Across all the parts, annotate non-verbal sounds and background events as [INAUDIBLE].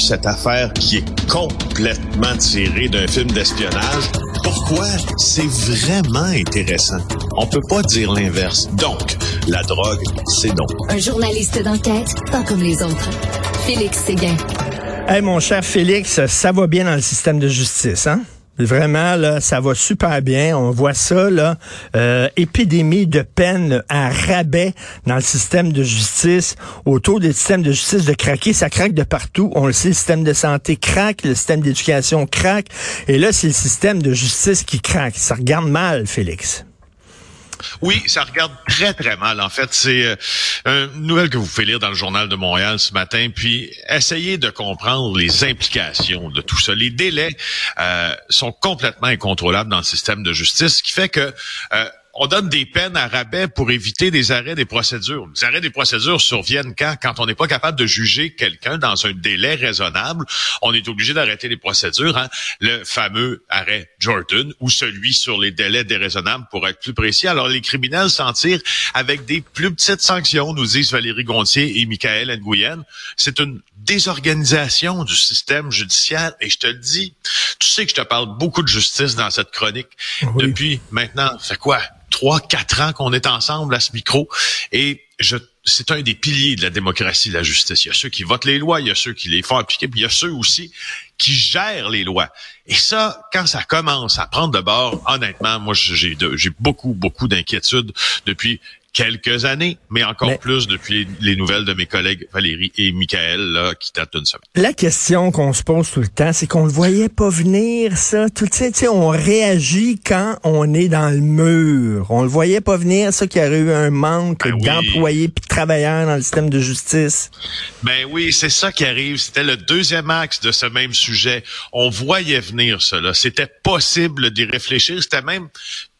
cette affaire qui est complètement tirée d'un film d'espionnage. Pourquoi? C'est vraiment intéressant. On peut pas dire l'inverse. Donc, la drogue, c'est donc. Un journaliste d'enquête, pas comme les autres. Félix Séguin. Hey, mon cher Félix, ça va bien dans le système de justice, hein? Vraiment, là, ça va super bien. On voit ça, là. Euh, épidémie de peine à rabais dans le système de justice. Autour des systèmes de justice de craquer, ça craque de partout. On le sait, le système de santé craque, le système d'éducation craque. Et là, c'est le système de justice qui craque. Ça regarde mal, Félix. Oui, ça regarde très, très mal. En fait, c'est euh, une nouvelle que vous pouvez lire dans le journal de Montréal ce matin, puis essayez de comprendre les implications de tout ça. Les délais euh, sont complètement incontrôlables dans le système de justice, ce qui fait que euh, on donne des peines à rabais pour éviter des arrêts des procédures. Les arrêts des procédures surviennent quand? Quand on n'est pas capable de juger quelqu'un dans un délai raisonnable, on est obligé d'arrêter les procédures. Hein? Le fameux arrêt Jordan ou celui sur les délais déraisonnables pour être plus précis. Alors, les criminels s'en tirent avec des plus petites sanctions, nous disent Valérie Gontier et Michael Nguyen. C'est une désorganisation du système judiciaire. Et je te le dis, tu sais que je te parle beaucoup de justice dans cette chronique depuis maintenant, c'est quoi? Trois, quatre ans qu'on est ensemble à ce micro. Et je, c'est un des piliers de la démocratie, la justice. Il y a ceux qui votent les lois, il y a ceux qui les font appliquer, puis il y a ceux aussi qui gèrent les lois. Et ça, quand ça commence à prendre de bord, honnêtement, moi, j'ai, j'ai beaucoup, beaucoup d'inquiétudes depuis quelques années, mais encore plus depuis les, nouvelles de mes collègues Valérie et Michael là, qui datent d'une semaine. La question qu'on se pose tout le temps, c'est qu'on le voyait pas venir, ça. Tout tu sais, on réagit quand on est dans le mur. On le voyait pas venir, ça, qu'il y aurait eu un manque ben d'employés puis de travailleurs dans le système de justice. Ben oui, c'est ça qui arrive. C'était le deuxième axe de ce même sujet. On voyait venir cela. C'était possible d'y réfléchir. C'était même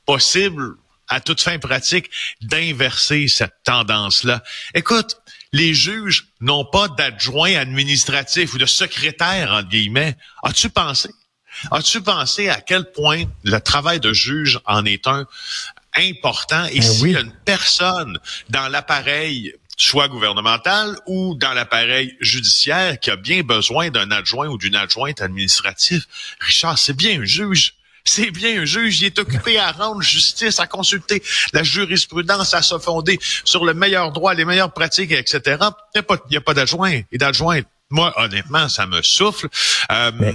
possible à toute fin pratique d'inverser cette tendance-là. Écoute, les juges n'ont pas d'adjoint administratif ou de secrétaire, entre guillemets. As-tu pensé? As-tu pensé à quel point le travail de juge en est un important? Et ben y a une personne dans l'appareil soit gouvernemental ou dans l'appareil judiciaire qui a bien besoin d'un adjoint ou d'une adjointe administrative, Richard, c'est bien un juge. C'est bien un juge, il est occupé à rendre justice, à consulter la jurisprudence, à se fonder sur le meilleur droit, les meilleures pratiques, etc. Il n'y a pas, pas d'adjoint et d'adjointe. Moi, honnêtement, ça me souffle. Euh,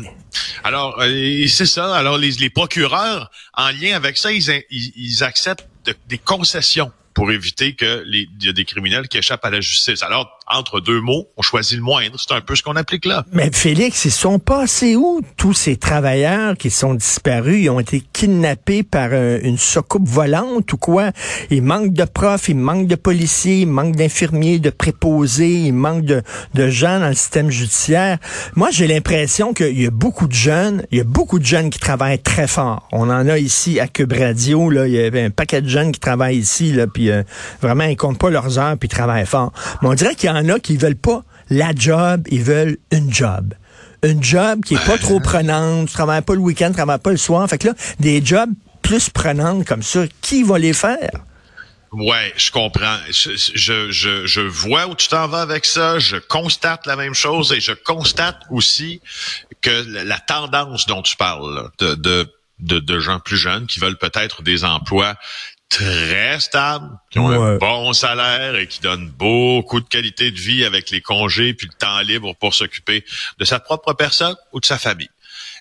alors, euh, c'est ça. Alors, les, les, procureurs, en lien avec ça, ils, ils, acceptent des concessions pour éviter que les, y a des criminels qui échappent à la justice. Alors, entre deux mots, on choisit le moindre. C'est un peu ce qu'on applique là. Mais Félix, ils sont passés où? Tous ces travailleurs qui sont disparus? Ils ont été kidnappés par euh, une soucoupe volante ou quoi? Il manque de profs, il manque de policiers, il manque d'infirmiers, de préposés, il manque de, de gens dans le système judiciaire. Moi, j'ai l'impression qu'il y a beaucoup de jeunes, il y a beaucoup de jeunes qui travaillent très fort. On en a ici à Cube Radio, là, il y avait un paquet de jeunes qui travaillent ici, là, puis euh, vraiment, ils comptent pas leurs heures, puis ils travaillent fort. Mais on dirait qu'il y en a qui veulent pas la job, ils veulent une job. Une job qui est pas trop prenante, tu travailles pas le week-end, tu travailles pas le soir. Fait que là, des jobs plus prenantes comme ça, qui va les faire? Ouais, je comprends. Je, je, je, vois où tu t'en vas avec ça. Je constate la même chose et je constate aussi que la tendance dont tu parles de, de, de, de gens plus jeunes qui veulent peut-être des emplois très stables, qui ont un bon salaire et qui donnent beaucoup de qualité de vie avec les congés puis le temps libre pour s'occuper de sa propre personne ou de sa famille.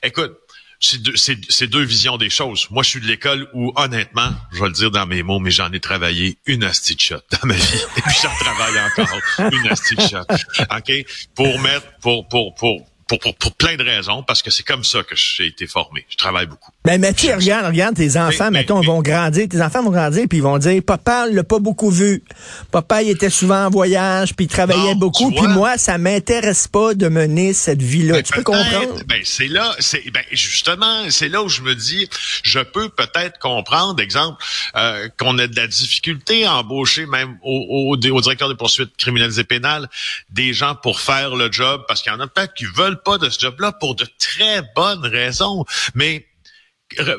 Écoute, c'est deux, deux, visions des choses. Moi, je suis de l'école où, honnêtement, je vais le dire dans mes mots, mais j'en ai travaillé une shot dans ma vie. [LAUGHS] Et puis, j'en travaille encore une shot. OK? Pour mettre, pour, pour, pour, pour, pour, plein de raisons, parce que c'est comme ça que j'ai été formé. Je travaille beaucoup. Ben, mais tu regarde, regarde, tes enfants, mettons, vont grandir, tes enfants vont grandir, puis ils vont dire, papa l'a pas beaucoup vu. Papa, il était souvent en voyage, puis il travaillait beaucoup, puis moi, ça m'intéresse pas de mener cette vie-là. Ben, tu peux comprendre? Ben, c'est là, c'est, ben, justement, c'est là où je me dis, je peux peut-être comprendre, exemple, euh, qu'on a de la difficulté à embaucher même au, au, au directeur des poursuites criminelles et pénales des gens pour faire le job, parce qu'il y en a peut-être qui veulent pas de ce job-là pour de très bonnes raisons. Mais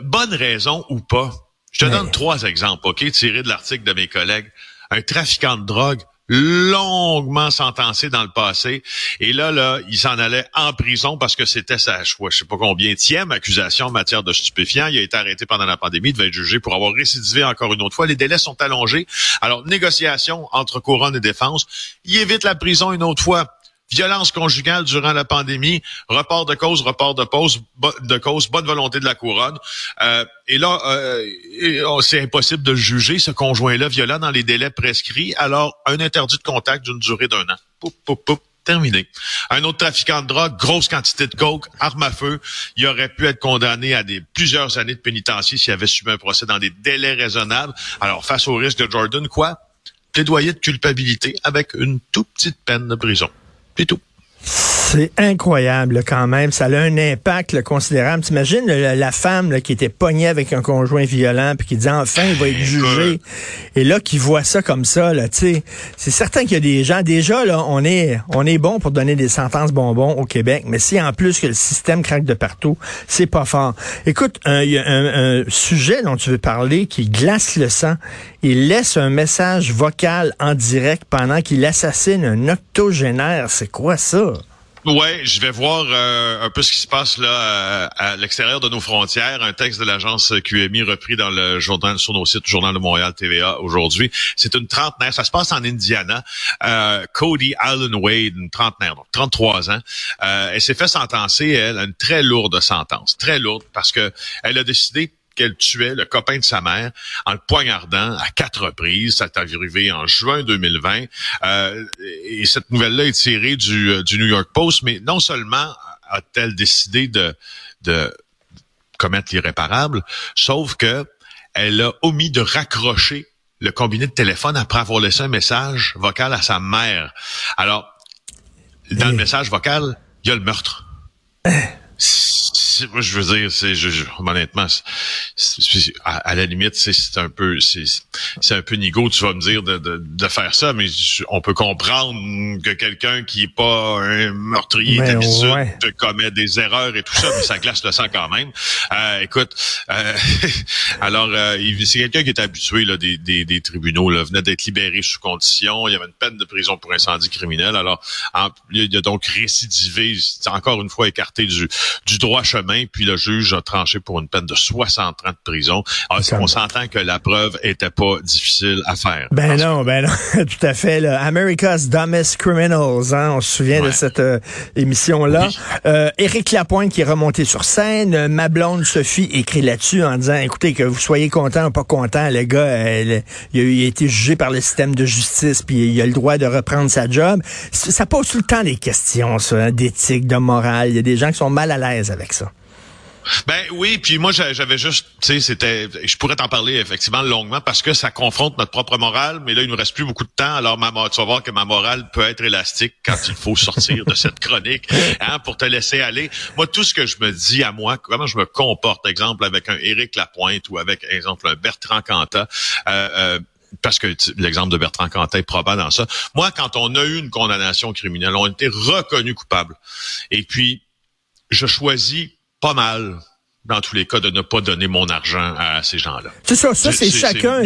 bonne raison ou pas, je te donne trois exemples, OK, tirés de l'article de mes collègues. Un trafiquant de drogue longuement sentencé dans le passé. Et là, là, il s'en allait en prison parce que c'était sa, je sais pas combien, tième accusation en matière de stupéfiants. Il a été arrêté pendant la pandémie, il devait être jugé pour avoir récidivé encore une autre fois. Les délais sont allongés. Alors, négociation entre couronne et défense. Il évite la prison une autre fois violence conjugale durant la pandémie, report de cause, report de pause, de cause, bonne volonté de la couronne. Euh, et là, euh, oh, c'est impossible de juger ce conjoint-là violent dans les délais prescrits. Alors, un interdit de contact d'une durée d'un an. Poup, poup, poup, terminé. Un autre trafiquant de drogue, grosse quantité de coke, arme à feu, il aurait pu être condamné à plusieurs années de pénitencier s'il avait subi un procès dans des délais raisonnables. Alors, face au risque de Jordan, quoi? Plaidoyer de culpabilité avec une toute petite peine de prison. C'est tout. C'est incroyable quand même. Ça a un impact considérable. T'imagines la, femme qui était pognée avec un conjoint violent puis qui dit enfin il va être jugé. Et là qui voit ça comme ça, là, c'est certain qu'il y a des gens. Déjà là, on est on est bon pour donner des sentences bonbons au Québec, mais si en plus que le système craque de partout, c'est pas fort. Écoute, il y a un, un, sujet dont tu veux parler qui glace le sang. Il laisse un message vocal en direct pendant qu'il assassine un octogénaire. C'est quoi ça? Ouais, je vais voir euh, un peu ce qui se passe là euh, à, l'extérieur de nos frontières. Un texte de l'agence QMI repris dans le journal sur nos sites, Journal de Montréal, TVA aujourd'hui. C'est une trentenaire. Ça se passe en Indiana. Euh, Cody Allen Wade, une trentenaire, donc 33 ans. elle s'est fait sentencer, elle, à une très lourde sentence, très lourde, parce que elle a décidé qu'elle tuait le copain de sa mère en le poignardant à quatre reprises. Ça est arrivé en juin 2020. Euh, et cette nouvelle-là est tirée du, euh, du New York Post, mais non seulement a-t-elle décidé de, de commettre l'irréparable, sauf que elle a omis de raccrocher le combiné de téléphone après avoir laissé un message vocal à sa mère. Alors, dans le message vocal, il y a le meurtre. Hein? Moi, je veux dire, c'est je, honnêtement, à, la limite, c'est un peu, c'est un peu nigo, tu vas me dire de, de, de faire ça, mais on peut comprendre que quelqu'un qui est pas un meurtrier d'habitude commet des erreurs et tout ça, mais ça glace le sang quand même. Euh, écoute, euh, [LAUGHS] alors euh, c'est quelqu'un qui est habitué là, des, des, des tribunaux, là, venait d'être libéré sous condition, il y avait une peine de prison pour incendie criminel, alors il a donc récidivé, encore une fois écarté du, du droit chemin puis le juge a tranché pour une peine de 60 ans de prison. Alors, ah, on s'entend que la preuve était pas difficile à faire? Ben non, ben non, [LAUGHS] tout à fait. Là. America's Dumbest Criminals, hein, on se souvient de cette euh, émission-là. Euh, Éric Lapointe qui est remonté sur scène, euh, ma blonde Sophie écrit là-dessus en disant, écoutez, que vous soyez content ou pas content, le gars, il, a, été jugé par le système de justice, puis il a le droit de reprendre sa job. Ça pose tout le temps des questions, ça, hein, d'éthique, de morale. Il y a des gens qui sont mal à l'aise avec ça. Ben oui, puis moi j'avais juste, tu sais, c'était, je pourrais t'en parler effectivement longuement parce que ça confronte notre propre morale, mais là il nous reste plus beaucoup de temps, alors ma, tu vas voir que ma morale peut être élastique quand il faut sortir de cette chronique, hein, pour te laisser aller. Moi tout ce que je me dis à moi, comment je me comporte, exemple avec un Éric Lapointe ou avec exemple un Bertrand Cantat. Euh, euh, parce que l'exemple de Bertrand Cantat est probable dans ça. Moi, quand on a eu une condamnation criminelle, on a été reconnu coupable. Et puis, je choisis pas mal dans tous les cas, de ne pas donner mon argent à ces gens-là. C'est ça, ça c'est chacun.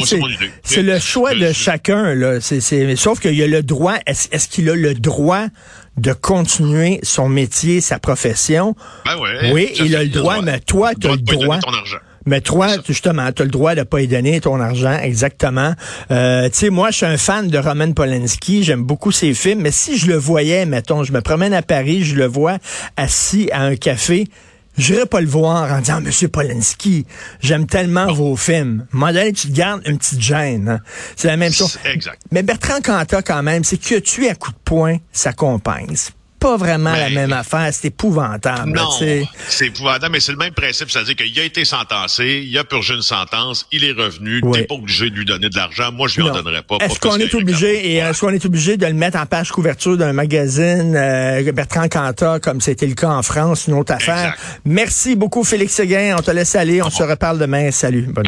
C'est le choix de chacun. Là. c'est sauf qu'il y a le droit. Est-ce qu'il a le droit de continuer son métier, sa profession? Ben ouais, oui, il a le droit, mais toi, tu as le droit. Mais toi, justement, tu as le droit de pas y donner ton argent, exactement. Euh, tu sais, moi, je suis un fan de Roman Polanski, j'aime beaucoup ses films, mais si je le voyais, mettons, je me promène à Paris, je le vois assis à un café, J'irai pas le voir en disant, Monsieur Polanski, j'aime tellement vos films. Donné, tu te gardes une petite gêne. Hein. C'est la même chose. Exact. Mais Bertrand Cantat, quand même, c'est que tu es à coup de poing sa compagne pas vraiment la même affaire. C'est épouvantable. Non, c'est épouvantable, mais c'est le même principe. C'est-à-dire qu'il a été sentencé, il a purgé une sentence, il est revenu. T'es pas obligé de lui donner de l'argent. Moi, je lui en donnerais pas. Est-ce qu'on est obligé et est-ce qu'on est obligé de le mettre en page couverture d'un magazine euh, Bertrand Cantat, comme c'était le cas en France, une autre affaire? Merci beaucoup, Félix Seguin. On te laisse aller. On se reparle demain. Salut. Bonne